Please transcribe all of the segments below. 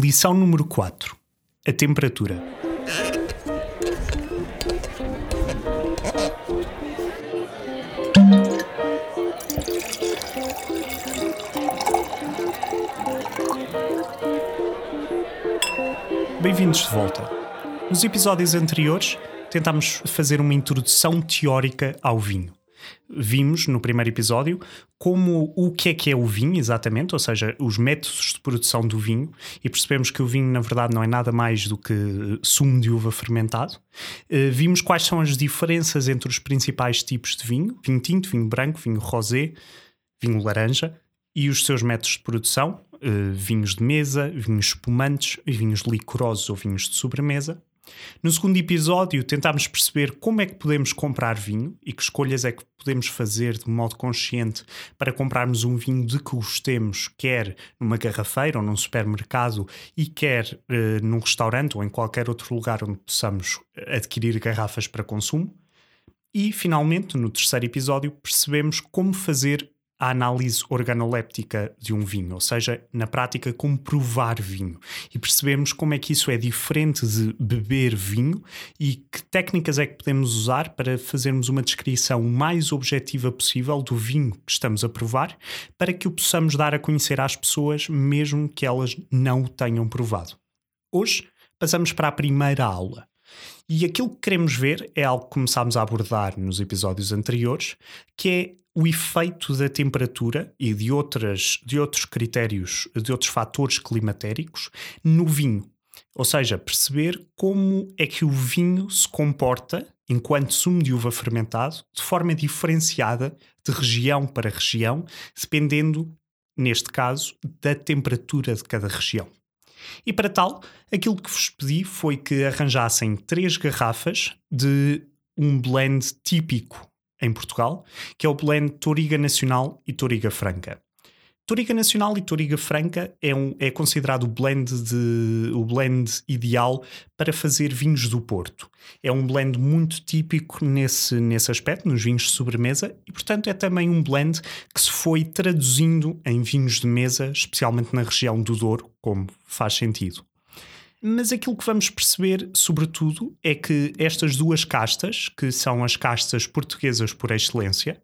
Lição número 4: A temperatura. Bem-vindos de volta. Nos episódios anteriores, tentámos fazer uma introdução teórica ao vinho vimos no primeiro episódio como o que é que é o vinho exatamente, ou seja, os métodos de produção do vinho, e percebemos que o vinho na verdade não é nada mais do que sumo de uva fermentado. Uh, vimos quais são as diferenças entre os principais tipos de vinho: vinho tinto, vinho branco, vinho rosé, vinho laranja e os seus métodos de produção, uh, vinhos de mesa, vinhos espumantes, vinhos licorosos ou vinhos de sobremesa. No segundo episódio, tentámos perceber como é que podemos comprar vinho e que escolhas é que podemos fazer de modo consciente para comprarmos um vinho de que gostemos, quer numa garrafeira ou num supermercado e quer eh, num restaurante ou em qualquer outro lugar onde possamos adquirir garrafas para consumo. E, finalmente, no terceiro episódio, percebemos como fazer a análise organoléptica de um vinho, ou seja, na prática, como provar vinho. E percebemos como é que isso é diferente de beber vinho e que técnicas é que podemos usar para fazermos uma descrição mais objetiva possível do vinho que estamos a provar, para que o possamos dar a conhecer às pessoas, mesmo que elas não o tenham provado. Hoje, passamos para a primeira aula. E aquilo que queremos ver é algo que começámos a abordar nos episódios anteriores, que é o efeito da temperatura e de, outras, de outros critérios, de outros fatores climatéricos no vinho. Ou seja, perceber como é que o vinho se comporta enquanto sumo de uva fermentado de forma diferenciada de região para região, dependendo, neste caso, da temperatura de cada região. E para tal, aquilo que vos pedi foi que arranjassem três garrafas de um blend típico em Portugal, que é o blend Toriga Nacional e Toriga Franca. Toriga Nacional e Toriga Franca é, um, é considerado o blend, de, o blend ideal para fazer vinhos do Porto. É um blend muito típico nesse, nesse aspecto, nos vinhos de sobremesa, e portanto é também um blend que se foi traduzindo em vinhos de mesa, especialmente na região do Douro, como faz sentido. Mas aquilo que vamos perceber, sobretudo, é que estas duas castas, que são as castas portuguesas por excelência,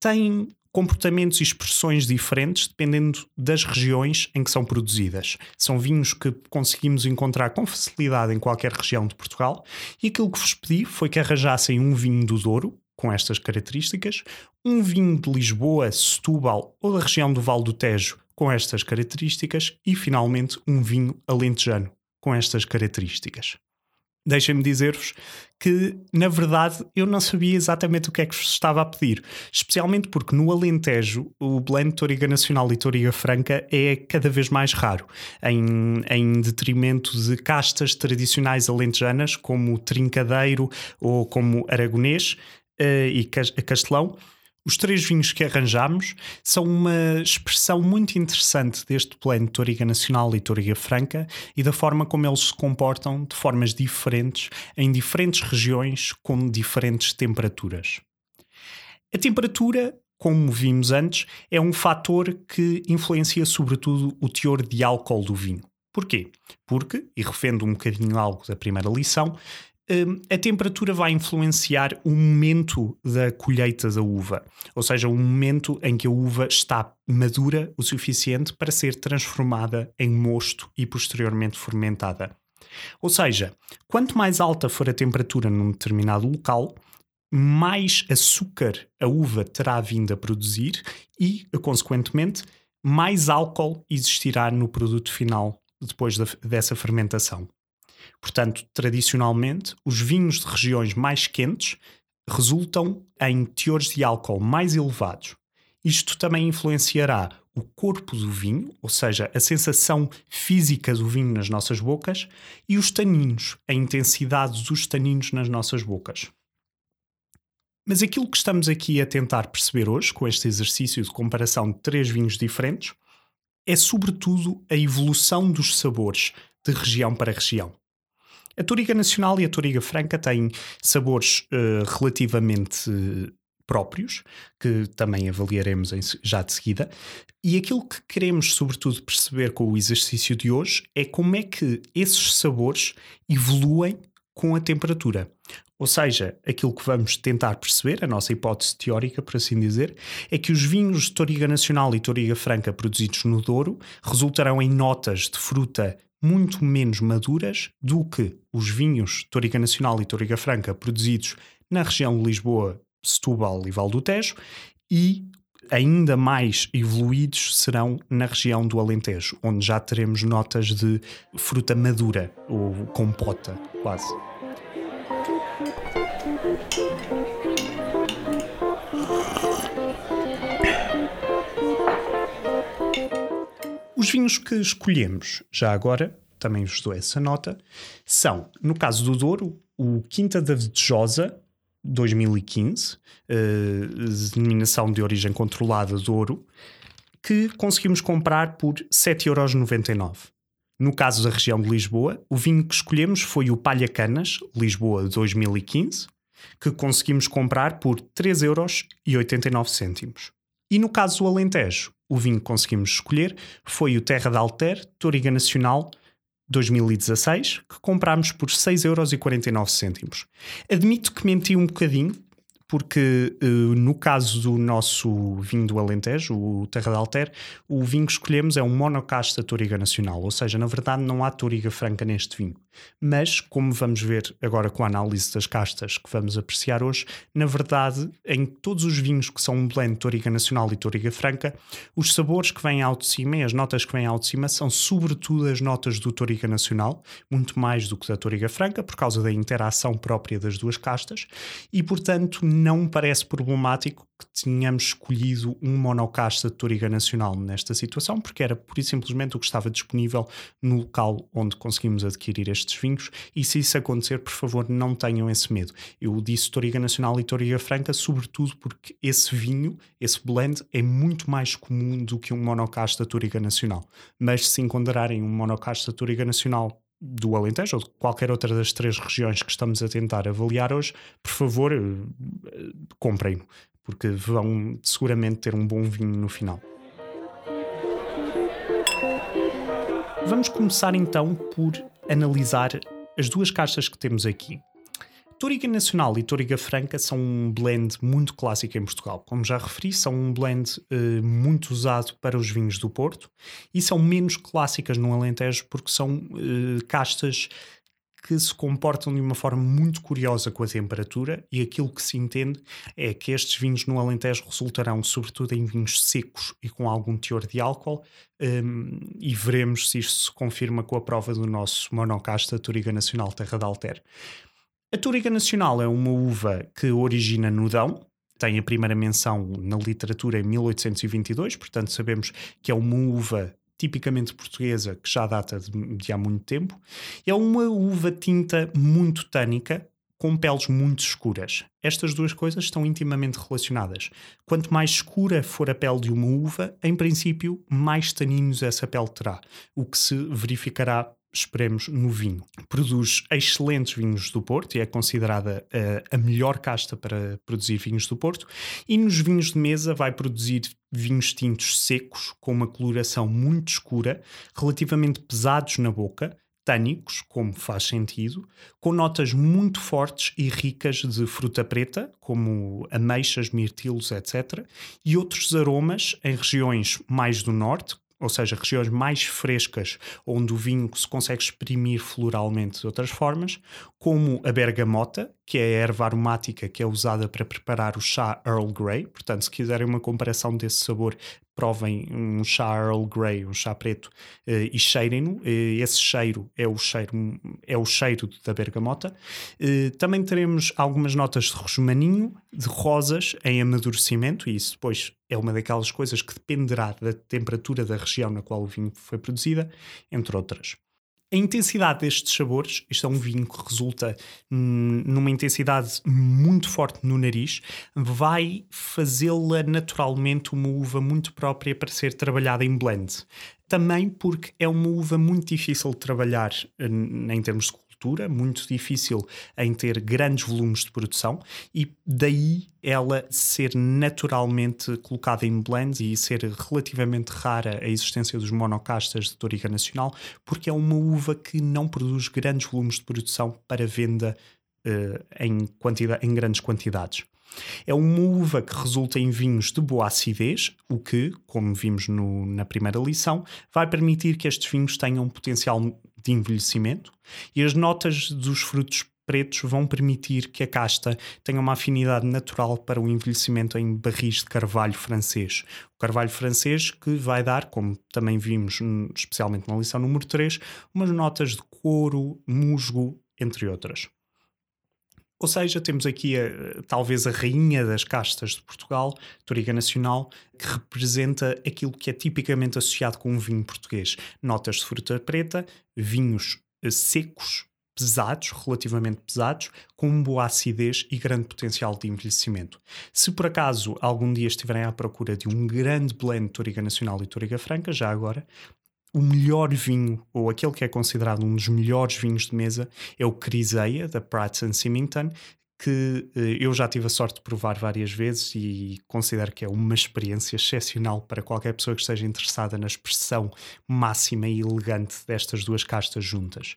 têm comportamentos e expressões diferentes dependendo das regiões em que são produzidas. São vinhos que conseguimos encontrar com facilidade em qualquer região de Portugal e aquilo que vos pedi foi que arranjassem um vinho do Douro com estas características, um vinho de Lisboa, Setúbal ou da região do Val do Tejo com estas características e finalmente um vinho alentejano com estas características deixem-me dizer-vos que, na verdade, eu não sabia exatamente o que é que vos estava a pedir. Especialmente porque no Alentejo o blend Toriga Nacional e Toriga Franca é cada vez mais raro, em, em detrimento de castas tradicionais alentejanas, como Trincadeiro ou como Aragonês uh, e Castelão os três vinhos que arranjamos são uma expressão muito interessante deste plano Toriga Nacional e Toriga Franca e da forma como eles se comportam de formas diferentes em diferentes regiões com diferentes temperaturas. A temperatura, como vimos antes, é um fator que influencia sobretudo o teor de álcool do vinho. Porquê? Porque, e refendo um bocadinho algo da primeira lição, a temperatura vai influenciar o momento da colheita da uva, ou seja, o momento em que a uva está madura o suficiente para ser transformada em mosto e posteriormente fermentada. Ou seja, quanto mais alta for a temperatura num determinado local, mais açúcar a uva terá vindo a produzir e, consequentemente, mais álcool existirá no produto final depois dessa fermentação. Portanto, tradicionalmente, os vinhos de regiões mais quentes resultam em teores de álcool mais elevados. Isto também influenciará o corpo do vinho, ou seja, a sensação física do vinho nas nossas bocas, e os taninos, a intensidade dos taninos nas nossas bocas. Mas aquilo que estamos aqui a tentar perceber hoje, com este exercício de comparação de três vinhos diferentes, é sobretudo a evolução dos sabores de região para região. A Toriga Nacional e a Toriga Franca têm sabores uh, relativamente próprios, que também avaliaremos já de seguida. E aquilo que queremos, sobretudo, perceber com o exercício de hoje é como é que esses sabores evoluem com a temperatura. Ou seja, aquilo que vamos tentar perceber, a nossa hipótese teórica, por assim dizer, é que os vinhos de Toriga Nacional e Toriga Franca produzidos no Douro resultarão em notas de fruta muito menos maduras do que os vinhos Toriga Nacional e Toriga Franca produzidos na região de Lisboa, Setúbal e Val do Tejo e ainda mais evoluídos serão na região do Alentejo, onde já teremos notas de fruta madura ou compota, quase. Os vinhos que escolhemos, já agora, também vos dou essa nota, são, no caso do Douro, o Quinta da Vedejosa 2015, uh, denominação de origem controlada Douro, que conseguimos comprar por 7,99€. No caso da região de Lisboa, o vinho que escolhemos foi o Palha Canas, Lisboa 2015, que conseguimos comprar por 3,89€. E no caso do Alentejo, o vinho que conseguimos escolher foi o Terra de Alter, Toriga Nacional 2016, que comprámos por 6,49€. Admito que menti um bocadinho, porque uh, no caso do nosso vinho do Alentejo, o Terra de Alter, o vinho que escolhemos é um monocasta Toriga Nacional, ou seja, na verdade não há Toriga Franca neste vinho. Mas, como vamos ver agora com a análise das castas que vamos apreciar hoje, na verdade, em todos os vinhos que são um blend Toriga Nacional e Toriga Franca, os sabores que vêm ao de cima e as notas que vêm ao de cima são sobretudo as notas do Toriga Nacional, muito mais do que da Toriga Franca, por causa da interação própria das duas castas, e portanto não me parece problemático que tínhamos escolhido um monocasta de Toriga Nacional nesta situação, porque era pura e simplesmente o que estava disponível no local onde conseguimos adquirir estes vinhos. E se isso acontecer, por favor, não tenham esse medo. Eu disse Toriga Nacional e Toriga Franca, sobretudo porque esse vinho, esse blend, é muito mais comum do que um monocasta Toriga Nacional. Mas se encontrarem um monocasta Toriga Nacional do Alentejo ou de qualquer outra das três regiões que estamos a tentar avaliar hoje, por favor, eh, comprem-no porque vão seguramente ter um bom vinho no final. Vamos começar então por analisar as duas caixas que temos aqui. Toriga Nacional e Toriga Franca são um blend muito clássico em Portugal. Como já referi, são um blend uh, muito usado para os vinhos do Porto e são menos clássicas no Alentejo porque são uh, castas que se comportam de uma forma muito curiosa com a temperatura e aquilo que se entende é que estes vinhos no Alentejo resultarão sobretudo em vinhos secos e com algum teor de álcool um, e veremos se isto se confirma com a prova do nosso monocasta Turiga Nacional Terra de Alter. A Turiga Nacional é uma uva que origina no Dão, tem a primeira menção na literatura em 1822, portanto sabemos que é uma uva tipicamente portuguesa, que já data de, de, há muito tempo. É uma uva tinta muito tânica, com peles muito escuras. Estas duas coisas estão intimamente relacionadas. Quanto mais escura for a pele de uma uva, em princípio, mais taninos essa pele terá, o que se verificará esperemos, no vinho. Produz excelentes vinhos do Porto e é considerada uh, a melhor casta para produzir vinhos do Porto. E nos vinhos de mesa vai produzir vinhos tintos secos, com uma coloração muito escura, relativamente pesados na boca, tânicos, como faz sentido, com notas muito fortes e ricas de fruta preta, como ameixas, mirtilos, etc., e outros aromas em regiões mais do norte, ou seja, regiões mais frescas, onde o vinho se consegue exprimir floralmente de outras formas, como a bergamota, que é a erva aromática que é usada para preparar o chá Earl Grey. Portanto, se quiserem uma comparação desse sabor, provem um chá Earl Grey, um chá preto, uh, e cheirem-no. Uh, esse cheiro é o cheiro, é o cheiro da bergamota. Uh, também teremos algumas notas de rosmaninho, de rosas em amadurecimento, e isso depois é uma daquelas coisas que dependerá da temperatura da região na qual o vinho foi produzida, entre outras. A intensidade destes sabores, isto é um vinho que resulta numa intensidade muito forte no nariz, vai fazê-la naturalmente uma uva muito própria para ser trabalhada em blend. Também porque é uma uva muito difícil de trabalhar em termos de muito difícil em ter grandes volumes de produção e daí ela ser naturalmente colocada em blends e ser relativamente rara a existência dos monocastas de Toriga Nacional, porque é uma uva que não produz grandes volumes de produção para venda uh, em, quantidade, em grandes quantidades. É uma uva que resulta em vinhos de boa acidez, o que, como vimos no, na primeira lição, vai permitir que estes vinhos tenham um potencial de envelhecimento e as notas dos frutos pretos vão permitir que a casta tenha uma afinidade natural para o envelhecimento em barris de carvalho francês. O carvalho francês que vai dar, como também vimos especialmente na lição número 3, umas notas de couro, musgo, entre outras. Ou seja, temos aqui a, talvez a rainha das castas de Portugal, Toriga Nacional, que representa aquilo que é tipicamente associado com um vinho português. Notas de fruta preta, vinhos eh, secos, pesados, relativamente pesados, com boa acidez e grande potencial de envelhecimento. Se por acaso algum dia estiverem à procura de um grande blend de Toriga Nacional e Toriga Franca, já agora, o melhor vinho, ou aquele que é considerado um dos melhores vinhos de mesa, é o Criseia, da Pratt Symington, que eh, eu já tive a sorte de provar várias vezes e considero que é uma experiência excepcional para qualquer pessoa que esteja interessada na expressão máxima e elegante destas duas castas juntas.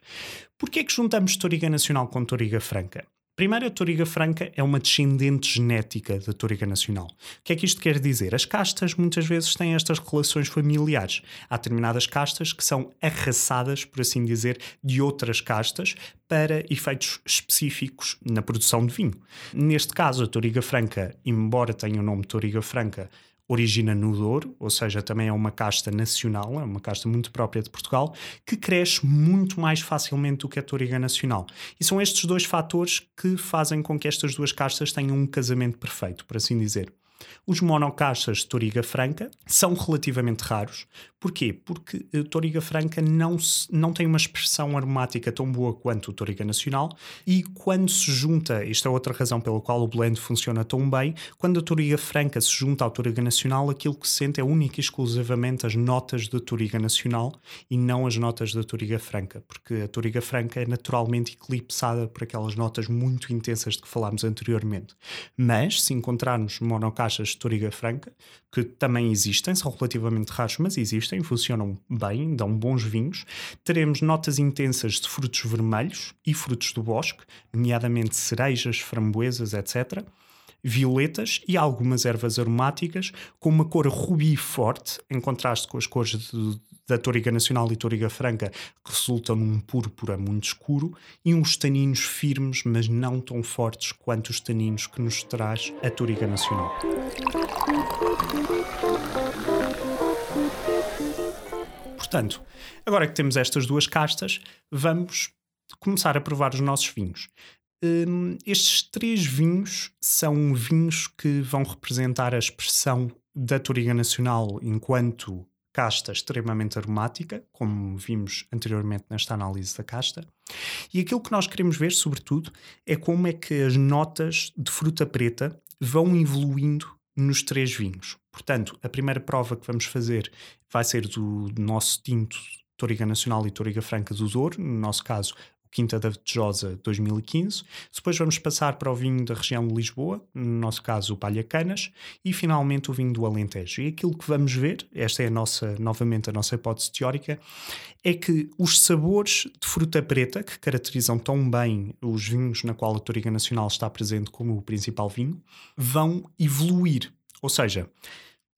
Por que é que juntamos Toriga Nacional com Toriga Franca? Primeiro, a Toriga Franca é uma descendente genética da Toriga Nacional. O que é que isto quer dizer? As castas muitas vezes têm estas relações familiares. Há determinadas castas que são arrasadas, por assim dizer, de outras castas para efeitos específicos na produção de vinho. Neste caso, a Toriga Franca, embora tenha o nome Toriga Franca, origina no Douro, ou seja, também é uma casta nacional, é uma casta muito própria de Portugal, que cresce muito mais facilmente do que a Toriga Nacional. E são estes dois fatores que fazem com que estas duas castas tenham um casamento perfeito, por assim dizer. Os monocaixas de Toriga Franca são relativamente raros. Porquê? Porque a Toriga Franca não, se, não tem uma expressão aromática tão boa quanto o Toriga Nacional e quando se junta, isto é outra razão pela qual o blend funciona tão bem, quando a Toriga Franca se junta ao Toriga Nacional, aquilo que se sente é única e exclusivamente as notas da Toriga Nacional e não as notas da Toriga Franca, porque a Toriga Franca é naturalmente eclipsada por aquelas notas muito intensas de que falámos anteriormente. Mas, se encontrarmos monocaixas de Toriga Franca, que também existem, são relativamente raros, mas existem, funcionam bem, dão bons vinhos. Teremos notas intensas de frutos vermelhos e frutos do bosque, nomeadamente cerejas, framboesas, etc violetas e algumas ervas aromáticas com uma cor rubi forte, em contraste com as cores de, da Toriga Nacional e Toriga Franca, que resultam num púrpura muito escuro, e uns taninos firmes, mas não tão fortes quanto os taninos que nos traz a Toriga Nacional. Portanto, agora que temos estas duas castas, vamos começar a provar os nossos vinhos. Um, estes três vinhos são vinhos que vão representar a expressão da Toriga Nacional enquanto casta extremamente aromática, como vimos anteriormente nesta análise da casta. E aquilo que nós queremos ver, sobretudo, é como é que as notas de fruta preta vão evoluindo nos três vinhos. Portanto, a primeira prova que vamos fazer vai ser do nosso tinto Toriga Nacional e Toriga Franca do Douro, no nosso caso Quinta da Vetejosa 2015. Depois vamos passar para o vinho da região de Lisboa, no nosso caso o Palha Canas, e finalmente o vinho do Alentejo. E aquilo que vamos ver, esta é a nossa, novamente a nossa hipótese teórica, é que os sabores de fruta preta, que caracterizam tão bem os vinhos na qual a Toriga Nacional está presente como o principal vinho, vão evoluir. Ou seja,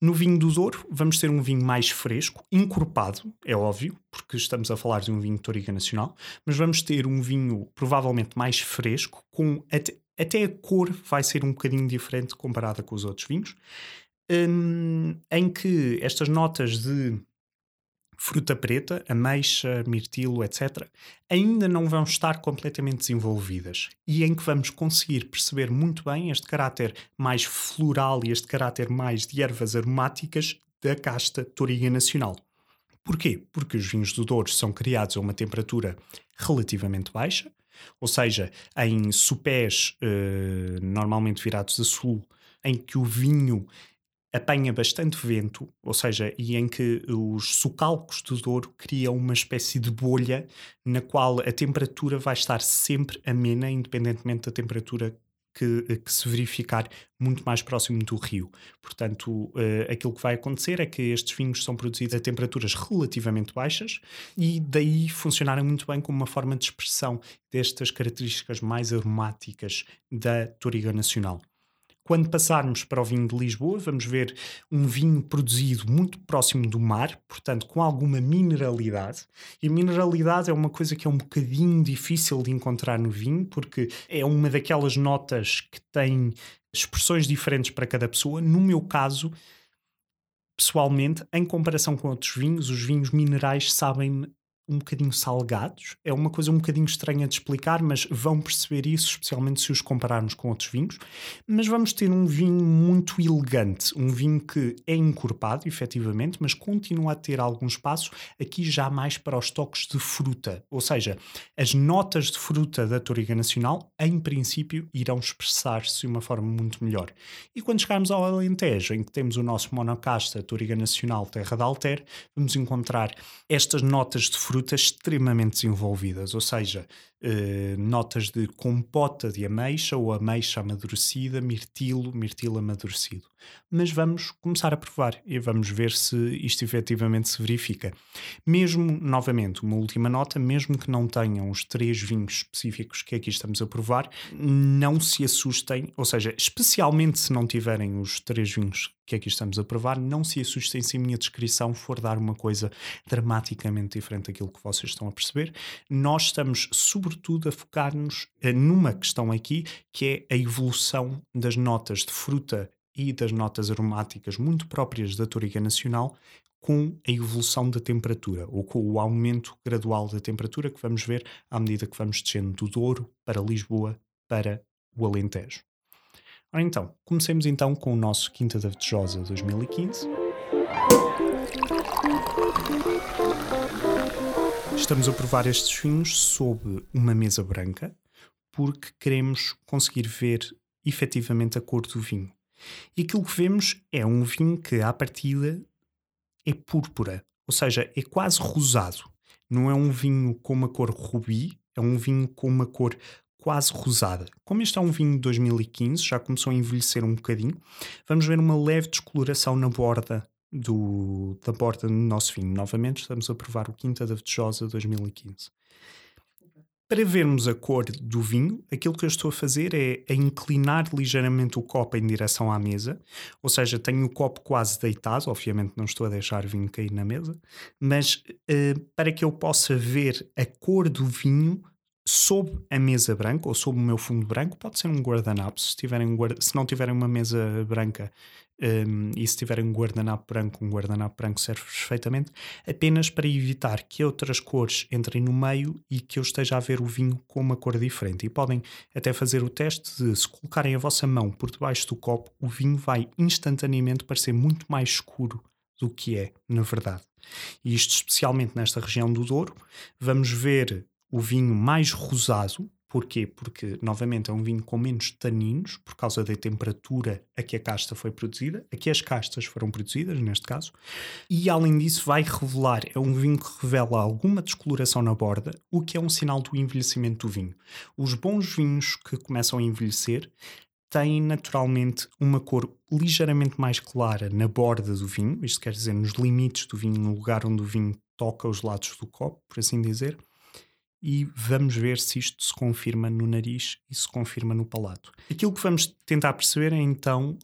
no vinho do Douro, vamos ter um vinho mais fresco, encorpado, é óbvio, porque estamos a falar de um vinho de Toriga Nacional, mas vamos ter um vinho provavelmente mais fresco, com até, até a cor vai ser um bocadinho diferente comparada com os outros vinhos, um, em que estas notas de fruta preta, ameixa, mirtilo, etc., ainda não vão estar completamente desenvolvidas e em que vamos conseguir perceber muito bem este caráter mais floral e este caráter mais de ervas aromáticas da casta Toriga Nacional. Porquê? Porque os vinhos do Douro são criados a uma temperatura relativamente baixa, ou seja, em supés eh, normalmente virados a sul, em que o vinho apanha bastante vento, ou seja, e em que os socalcos do Douro criam uma espécie de bolha na qual a temperatura vai estar sempre amena, independentemente da temperatura que, que, se verificar muito mais próximo do rio. Portanto, uh, aquilo que vai acontecer é que estes vinhos são produzidos a temperaturas relativamente baixas e daí funcionarem muito bem como uma forma de expressão destas características mais aromáticas da Toriga Nacional. Quando passarmos para o vinho de Lisboa, vamos ver um vinho produzido muito próximo do mar, portanto, com alguma mineralidade. E mineralidade é uma coisa que é um bocadinho difícil de encontrar no vinho, porque é uma daquelas notas que tem expressões diferentes para cada pessoa. No meu caso, pessoalmente, em comparação com outros vinhos, os vinhos minerais sabem um bocadinho salgados. É uma coisa um bocadinho estranha de explicar, mas vão perceber isso, especialmente se os compararmos com outros vinhos. Mas vamos ter um vinho muito elegante, um vinho que é encorpado, efetivamente, mas continua a ter algum espaço aqui já mais para os toques de fruta. Ou seja, as notas de fruta da Toriga Nacional, em princípio, irão expressar-se de uma forma muito melhor. E quando chegarmos ao Alentejo, em que temos o nosso monocasta Toriga Nacional Terra de Alter, vamos encontrar estas notas de fruta frutas extremamente desenvolvidas, ou seja, eh, notas de compota de ameixa ou ameixa amadurecida, mirtilo, mirtilo amadurecido. Mas vamos começar a provar e vamos ver se isto efetivamente se verifica. Mesmo, novamente, uma última nota, mesmo que não tenham os três vinhos específicos que aqui estamos a provar, não se assustem, ou seja, especialmente se não tiverem os três vinhos que aqui estamos a provar, não se assustem se a minha descrição for dar uma coisa dramaticamente diferente daquilo que vocês estão a perceber. Nós estamos, sobretudo, a focar-nos eh, numa questão aqui, que é a evolução das notas de fruta e das notas aromáticas muito próprias da Toriga Nacional com a evolução da temperatura, ou com o aumento gradual da temperatura que vamos ver à medida que vamos descendo do Douro para Lisboa para o Alentejo. Ora então, comecemos então com o nosso Quinta da Vetejosa 2015. Estamos a provar estes vinhos sob uma mesa branca porque queremos conseguir ver efetivamente a cor do vinho. E aquilo que vemos é um vinho que, à partida, é púrpura, ou seja, é quase rosado. Não é um vinho com uma cor rubi, é um vinho com uma cor quase rosada. Como este é um vinho de 2015, já começou a envelhecer um bocadinho, vamos ver uma leve descoloração na borda do, da borda do nosso vinho. Novamente, estamos a provar o Quinta da Vetejosa 2015. Para vermos a cor do vinho, aquilo que eu estou a fazer é a inclinar ligeiramente o copo em direção à mesa, ou seja, tenho o copo quase deitado, obviamente não estou a deixar o vinho cair na mesa, mas uh, para que eu possa ver a cor do vinho sob a mesa branca ou sob o meu fundo branco, pode ser um guardanapo. Se, tiverem se não tiverem uma mesa branca um, e se tiverem um guardanapo branco, um guardanapo branco serve perfeitamente, apenas para evitar que outras cores entrem no meio e que eu esteja a ver o vinho com uma cor diferente. E podem até fazer o teste de se colocarem a vossa mão por debaixo do copo, o vinho vai instantaneamente parecer muito mais escuro do que é, na verdade. E isto especialmente nesta região do Douro, vamos ver o vinho mais rosado. Porquê? Porque, novamente, é um vinho com menos taninos, por causa da temperatura a que a casta foi produzida, a que as castas foram produzidas, neste caso. E, além disso, vai revelar, é um vinho que revela alguma descoloração na borda, o que é um sinal do envelhecimento do vinho. Os bons vinhos que começam a envelhecer têm naturalmente uma cor ligeiramente mais clara na borda do vinho, isto quer dizer, nos limites do vinho, no lugar onde o vinho toca os lados do copo, por assim dizer e vamos ver se isto se confirma no nariz e se confirma no palato. Aquilo que vamos tentar perceber é então,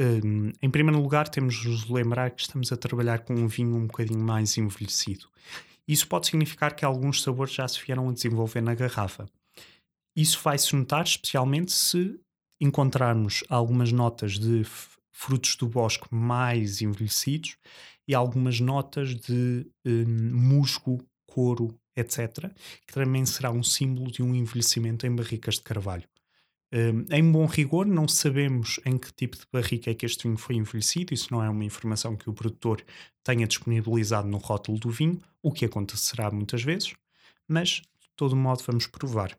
um, em primeiro lugar, temos de nos lembrar que estamos a trabalhar com um vinho um bocadinho mais envelhecido. Isso pode significar que alguns sabores já se vieram a desenvolver na garrafa. Isso vai-se notar especialmente se encontrarmos algumas notas de frutos do bosque mais envelhecidos e algumas notas de um, musgo, couro etc., que também será um símbolo de um envelhecimento em barricas de carvalho. Um, em bom rigor, não sabemos em que tipo de barrica é que este vinho foi envelhecido, isso não é uma informação que o produtor tenha disponibilizado no rótulo do vinho, o que acontecerá muitas vezes, mas de todo modo vamos provar.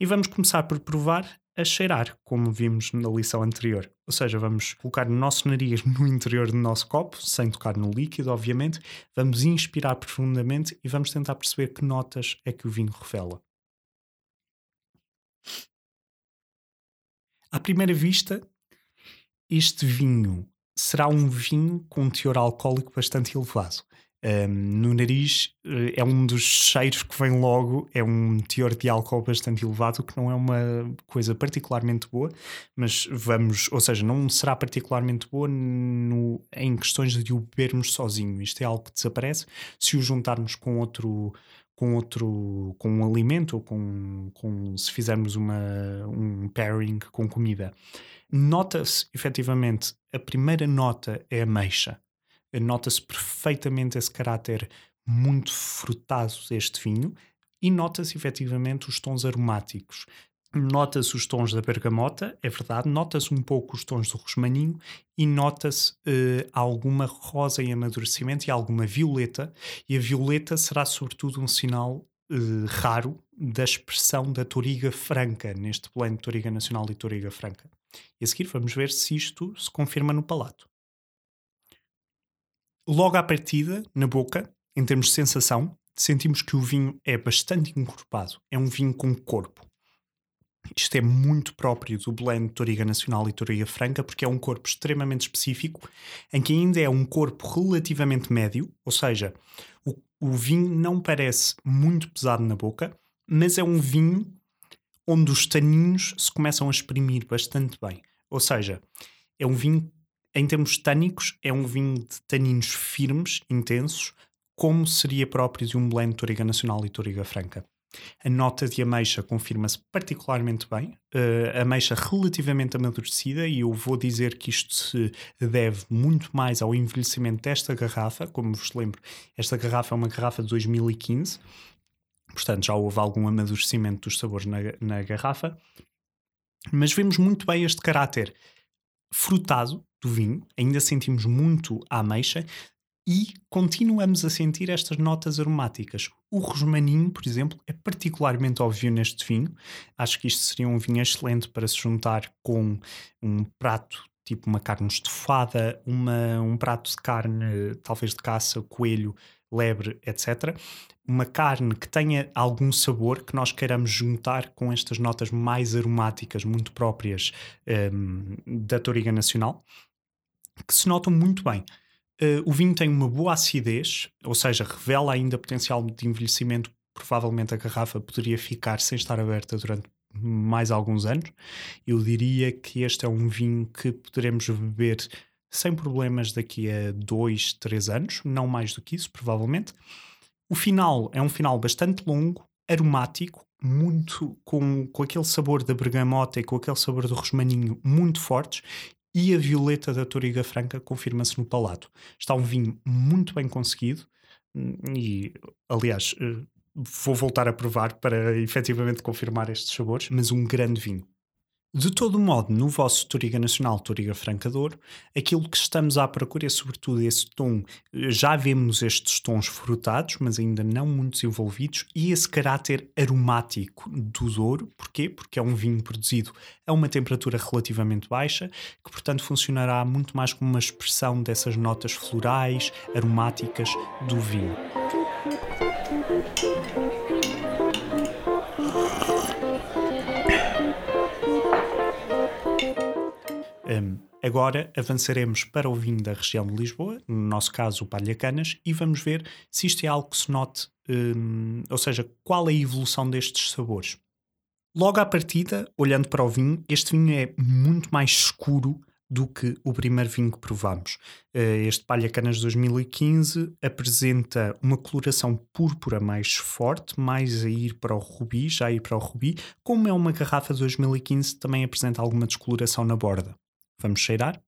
E vamos começar por provar a cheirar, como vimos na lição anterior. Ou seja, vamos colocar o nosso nariz no interior do nosso copo, sem tocar no líquido, obviamente. Vamos inspirar profundamente e vamos tentar perceber que notas é que o vinho revela. À primeira vista, este vinho será um vinho com um teor alcoólico bastante elevado. No nariz uh, é um dos cheiros que vem logo, é um teor de álcool bastante elevado, que não é uma coisa particularmente boa, mas vamos, ou seja, não será particularmente boa no, em questões de o bebermos sozinho. Isto é algo que desaparece se o juntarmos com outro com outro com um alimento ou com, com se fizermos uma, um pairing com comida. Nota-se efetivamente a primeira nota é ameixa nota-se perfeitamente esse caráter muito frutado deste vinho e nota-se efetivamente os tons aromáticos. Nota-se os tons da bergamota, é verdade, nota-se um pouco os tons do rosmaninho e nota-se uh, alguma rosa em amadurecimento e alguma violeta, e a violeta será sobretudo um sinal uh, raro da expressão da toriga franca, neste blend toriga nacional e toriga franca. E a seguir vamos ver se isto se confirma no palato. Logo à partida, na boca, em termos de sensação, sentimos que o vinho é bastante encorpado. É um vinho com corpo. Isto é muito próprio do blend Toriga Nacional e Toriga Franca, porque é um corpo extremamente específico, em que ainda é um corpo relativamente médio, ou seja, o, o vinho não parece muito pesado na boca, mas é um vinho onde os taninhos se começam a exprimir bastante bem. Ou seja, é um vinho em termos tânicos, é um vinho de taninos firmes, intensos, como seria próprio de um blend Toriga Nacional e Toriga Franca. A nota de ameixa confirma-se particularmente bem, uh, ameixa relativamente amadurecida, e eu vou dizer que isto se deve muito mais ao envelhecimento desta garrafa. Como vos lembro, esta garrafa é uma garrafa de 2015, portanto já houve algum amadurecimento dos sabores na, na garrafa, mas vemos muito bem este caráter frutado do vinho, ainda sentimos muito a ameixa e continuamos a sentir estas notas aromáticas. O rosmaninho, por exemplo, é particularmente óbvio neste vinho. Acho que isto seria um vinho excelente para se juntar com um prato tipo uma carne estofada, uma, um prato de carne, talvez de caça, coelho, lebre, etc. Uma carne que tenha algum sabor que nós queiramos juntar com estas notas mais aromáticas, muito próprias um, da Toriga Nacional que se notam muito bem. Uh, o vinho tem uma boa acidez, ou seja, revela ainda potencial de envelhecimento. Provavelmente a garrafa poderia ficar sem estar aberta durante mais alguns anos. Eu diria que este é um vinho que poderemos beber sem problemas daqui a dois, três anos, não mais do que isso, provavelmente. O final é um final bastante longo, aromático, muito com, com aquele sabor da bergamota e com aquele sabor do rosmaninho muito fortes e a violeta da Toriga Franca confirma-se no palato. Está um vinho muito bem conseguido hum, e, aliás, eh, vou voltar a provar para efetivamente confirmar estes sabores, mas um grande vinho. De todo modo, no vosso Toriga Nacional, Toriga Francador, aquilo que estamos à procura é sobretudo esse tom. Já vemos estes tons frutados, mas ainda não muito desenvolvidos, e esse caráter aromático do Douro. Porquê? Porque é um vinho produzido a uma temperatura relativamente baixa, que portanto funcionará muito mais como uma expressão dessas notas florais, aromáticas do vinho. Um, agora avançaremos para o vinho da região de Lisboa, no nosso caso o Palhacanas, e vamos ver se isto é algo que se note, um, ou seja, qual é a evolução destes sabores. Logo à partida, olhando para o vinho, este vinho é muito mais escuro do que o primeiro vinho que provámos. Uh, este Palhacanas 2015 apresenta uma coloração púrpura mais forte, mais a ir para o rubi, já a ir para o rubi. Como é uma garrafa de 2015, também apresenta alguma descoloração na borda. Vamos cheirar.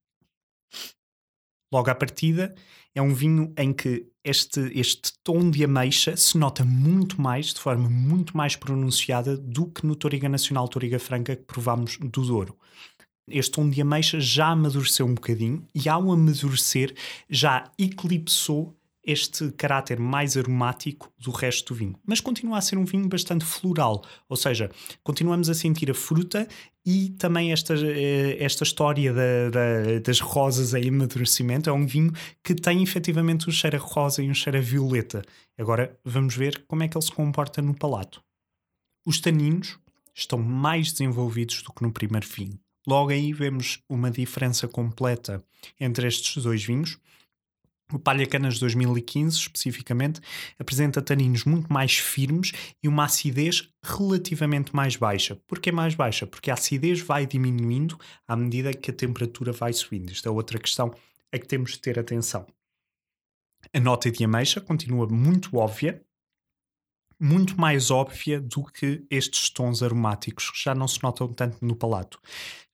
Logo à partida, é um vinho em que este, este tom de ameixa se nota muito mais, de forma muito mais pronunciada, do que no Toriga Nacional Toriga Franca que provámos do Douro. Este tom de ameixa já amadureceu um bocadinho e, ao amadurecer, já eclipsou este caráter mais aromático do resto do vinho. Mas continua a ser um vinho bastante floral, ou seja, continuamos a sentir a fruta e também esta, eh, esta história da, da, das rosas em amadurecimento. É um vinho que tem efetivamente um cheiro a rosa e um cheiro a violeta. Agora vamos ver como é que ele se comporta no palato. Os taninos estão mais desenvolvidos do que no primeiro vinho. Logo aí vemos uma diferença completa entre estes dois vinhos. O Palha Canas 2015, especificamente, apresenta taninos muito mais firmes e uma acidez relativamente mais baixa. Porquê mais baixa? Porque a acidez vai diminuindo à medida que a temperatura vai subindo. Isto é outra questão a que temos de ter atenção. A nota de ameixa continua muito óbvia, muito mais óbvia do que estes tons aromáticos que já não se notam tanto no palato.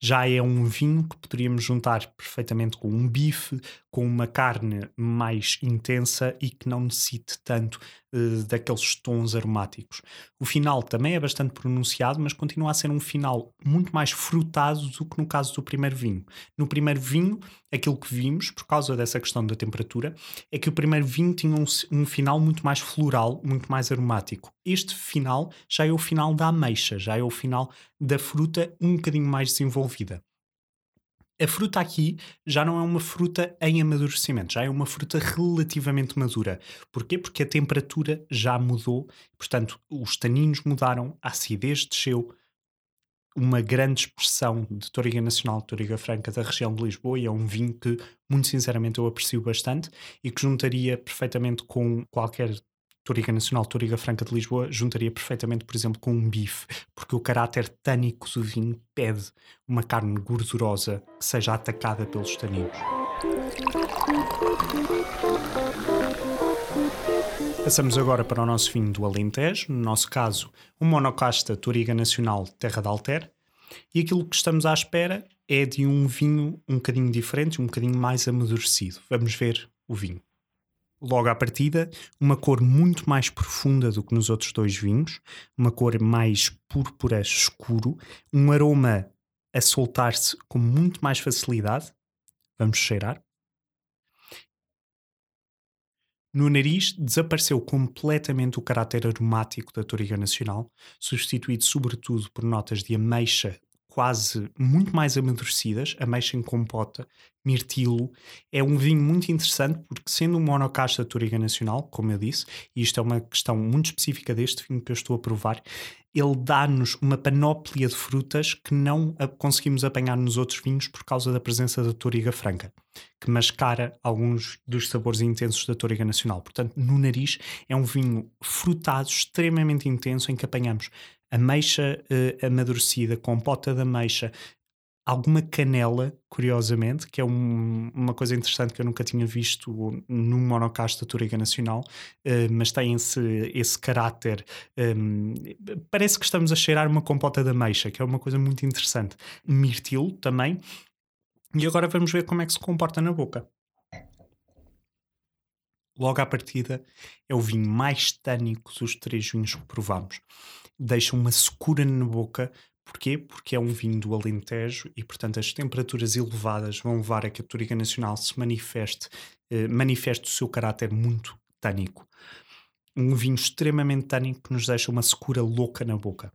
Já é um vinho que poderíamos juntar perfeitamente com um bife, com uma carne mais intensa e que não necessite tanto uh, daqueles tons aromáticos. O final também é bastante pronunciado, mas continua a ser um final muito mais frutado do que no caso do primeiro vinho. No primeiro vinho, aquilo que vimos, por causa dessa questão da temperatura, é que o primeiro vinho tinha um, um final muito mais floral, muito mais aromático. Este final já é o final da ameixa, já é o final da fruta um bocadinho mais desenvolvida. A fruta aqui já não é uma fruta em amadurecimento, já é uma fruta relativamente madura. Porquê? Porque a temperatura já mudou, portanto, os taninos mudaram, a acidez desceu, uma grande expressão de Toriga Nacional, Toriga Franca da região de Lisboa, e é um vinho que, muito sinceramente, eu aprecio bastante e que juntaria perfeitamente com qualquer Toriga Nacional, Toriga Franca de Lisboa, juntaria perfeitamente, por exemplo, com um bife, porque o caráter tânico do vinho pede uma carne gordurosa que seja atacada pelos taninos. Passamos agora para o nosso vinho do Alentejo, no nosso caso, o monocasta Toriga Nacional Terra de Alter, e aquilo que estamos à espera é de um vinho um bocadinho diferente, um bocadinho mais amadurecido. Vamos ver o vinho logo à partida, uma cor muito mais profunda do que nos outros dois vinhos, uma cor mais púrpura escuro, um aroma a soltar-se com muito mais facilidade. Vamos cheirar. No nariz desapareceu completamente o caráter aromático da Toriga Nacional, substituído sobretudo por notas de ameixa quase muito mais amadurecidas, ameixa em compota, mirtilo. É um vinho muito interessante porque, sendo um monocasta Toriga Nacional, como eu disse, e isto é uma questão muito específica deste vinho que eu estou a provar, ele dá-nos uma panóplia de frutas que não conseguimos apanhar nos outros vinhos por causa da presença da Toriga Franca, que mascara alguns dos sabores intensos da Toriga Nacional. Portanto, no nariz é um vinho frutado, extremamente intenso, em que apanhamos ameixa uh, amadurecida, compota de ameixa, alguma canela, curiosamente, que é um, uma coisa interessante que eu nunca tinha visto num monocasta Toriga Nacional, uh, mas tem esse, esse caráter. Um, parece que estamos a cheirar uma compota de ameixa, que é uma coisa muito interessante. Mirtilo também. E agora vamos ver como é que se comporta na boca. Logo à partida, é o vinho mais tânico dos três vinhos que provamos deixa uma secura na boca. Porquê? Porque é um vinho do Alentejo e, portanto, as temperaturas elevadas vão levar a que a Toriga Nacional se manifeste, eh, manifeste o seu caráter muito tânico. Um vinho extremamente tânico que nos deixa uma secura louca na boca.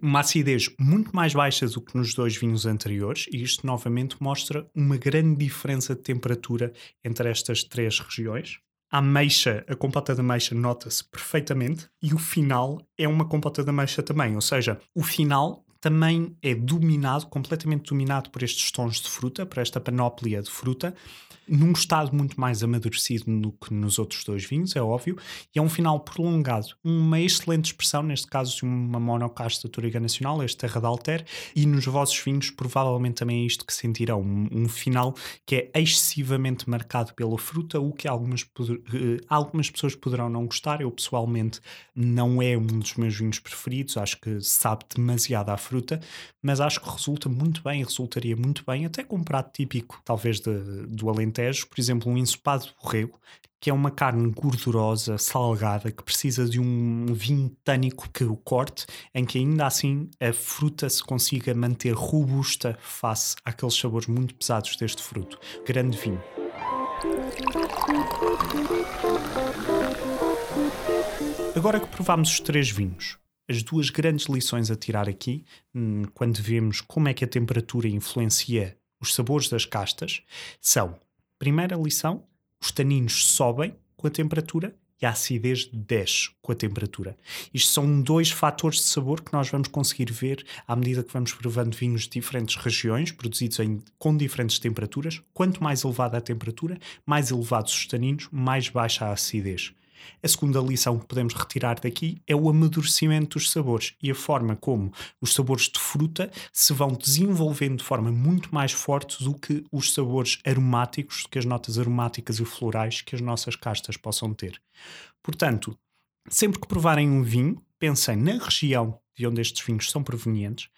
Uma acidez muito mais baixa do que nos dois vinhos anteriores, e isto novamente mostra uma grande diferença de temperatura entre estas três regiões. A ameixa, a compota de ameixa nota-se perfeitamente e o final é uma compota de ameixa também, ou seja, o final também é dominado, completamente dominado por estes tons de fruta, por esta panóplia de fruta, num estado muito mais amadurecido do que nos outros dois vinhos, é óbvio, e é um final prolongado. Uma excelente expressão, neste caso de uma monocasta Toriga Nacional, este Terra de Alter, e nos vossos vinhos provavelmente também é isto que sentirão, um, um final que é excessivamente marcado pela fruta, o que algumas, uh, algumas pessoas poderão não gostar, eu pessoalmente não é um dos meus vinhos preferidos, acho que sabe demasiado à fruta, mas acho que resulta muito bem, resultaria muito bem, até com um prato típico, talvez de, do Alentejo, Alentejo, por exemplo, um ensopado de borrego, que é uma carne gordurosa, salgada, que precisa de um vinho tânico que o corte, em que ainda assim a fruta se consiga manter robusta face àqueles sabores muito pesados deste fruto. Grande vinho. Agora que provámos os três vinhos, as duas grandes lições a tirar aqui, hum, quando vemos como é que a temperatura influencia os sabores das castas, são: primeira lição, os taninos sobem com a temperatura e a acidez desce com a temperatura. Isto são dois fatores de sabor que nós vamos conseguir ver à medida que vamos provando vinhos de diferentes regiões, produzidos em, com diferentes temperaturas. Quanto mais elevada a temperatura, mais elevados os taninos, mais baixa a acidez. A segunda lição que podemos retirar daqui é o amadurecimento dos sabores e a forma como os sabores de fruta se vão desenvolvendo de forma muito mais forte do que os sabores aromáticos, que as notas aromáticas e florais que as nossas castas possam ter. Portanto, sempre que provarem um vinho, pensem na região de onde estes vinhos são provenientes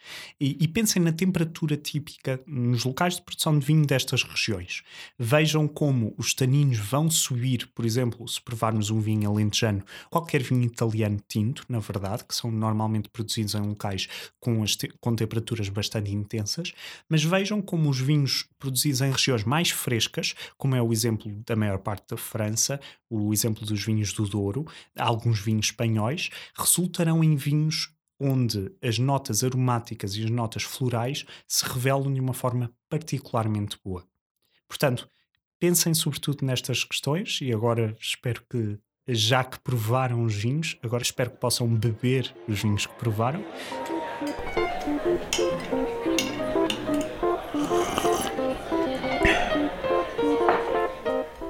e, e, pensem na temperatura típica nos locais de produção de vinho destas regiões. Vejam como os taninos vão subir, por exemplo, se provarmos um vinho alentejano, qualquer vinho italiano tinto, na verdade, que são normalmente produzidos em locais com, te com temperaturas bastante intensas, mas vejam como os vinhos produzidos em regiões mais frescas, como é o exemplo da maior parte da França, o exemplo dos vinhos do Douro, alguns vinhos espanhóis, resultarão em vinhos onde as notas aromáticas e as notas florais se revelam de uma forma particularmente boa. Portanto, pensem sobretudo nestas questões e agora espero que, já que provaram os vinhos, agora espero que possam beber os vinhos que provaram.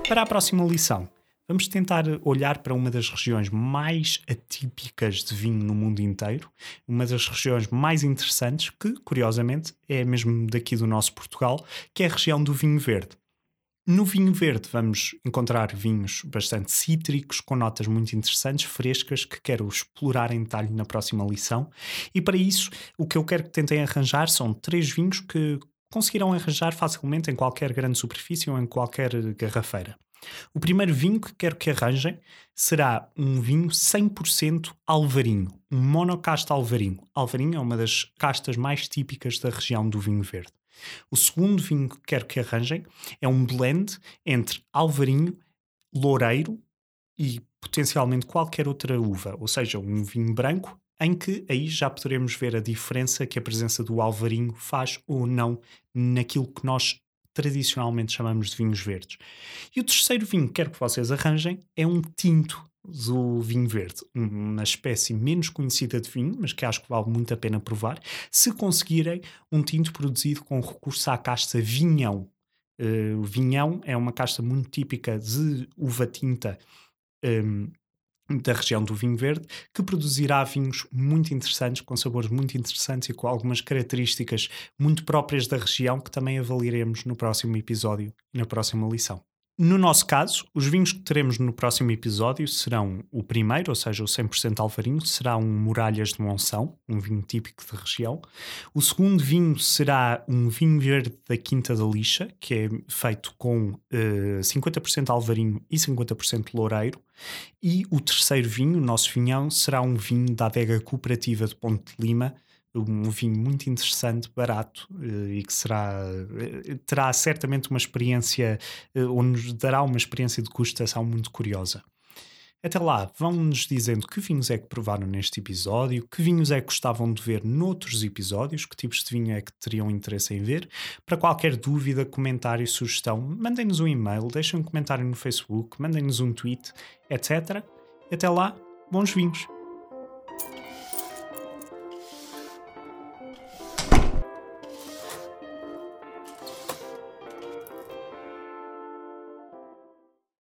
Para a próxima lição, Vamos tentar olhar para uma das regiões mais atípicas de vinho no mundo inteiro, uma das regiões mais interessantes, que, curiosamente, é mesmo daqui do nosso Portugal, que é a região do vinho verde. No vinho verde vamos encontrar vinhos bastante cítricos, com notas muito interessantes, frescas, que quero explorar em detalhe na próxima lição. E para isso, o que eu quero que tentem arranjar são três vinhos que conseguirão arranjar facilmente em qualquer grande superfície ou em qualquer garrafeira. O primeiro vinho que quero que arranjem será um vinho 100% alvarinho, um monocasta alvarinho. Alvarinho é uma das castas mais típicas da região do vinho verde. O segundo vinho que quero que arranjem é um blend entre alvarinho, loureiro e potencialmente qualquer outra uva, ou seja, um vinho branco em que aí já poderemos ver a diferença que a presença do alvarinho faz ou não naquilo que nós tradicionalmente chamamos de vinhos verdes. E o terceiro vinho que quero que vocês arranjem é um tinto do vinho verde, uma espécie menos conhecida de vinho, mas que acho que vale muito a pena provar, se conseguirem um tinto produzido com recurso à casta vinhão. Uh, o vinhão é uma casta muito típica de uva tinta um, da região do vinho verde, que produzirá vinhos muito interessantes, com sabores muito interessantes e com algumas características muito próprias da região que também avaliaremos no próximo episódio na próxima lição. No nosso caso, os vinhos que teremos no próximo episódio serão o primeiro, ou seja, o 100% alvarinho, será um Muralhas de Monção, um vinho típico da região. O segundo vinho será um vinho verde da Quinta da Lixa, que é feito com uh, eh, 50% alvarinho e 50% loureiro. E o terceiro vinho, o nosso vinhão, será um vinho da adega cooperativa de Ponte de Lima, um vinho muito interessante, barato eh, e que será eh, terá certamente uma experiência eh, ou nos dará uma experiência de gustação muito curiosa. Até lá, vão-nos dizendo que vinhos é que provaram neste episódio, que vinhos é que gostavam de ver noutros episódios, que tipos de vinho é que teriam interesse em ver. Para qualquer dúvida, comentário, sugestão, mandem-nos um e-mail, deixem um comentário no Facebook, mandem-nos um tweet, etc. Até lá, bons vinhos!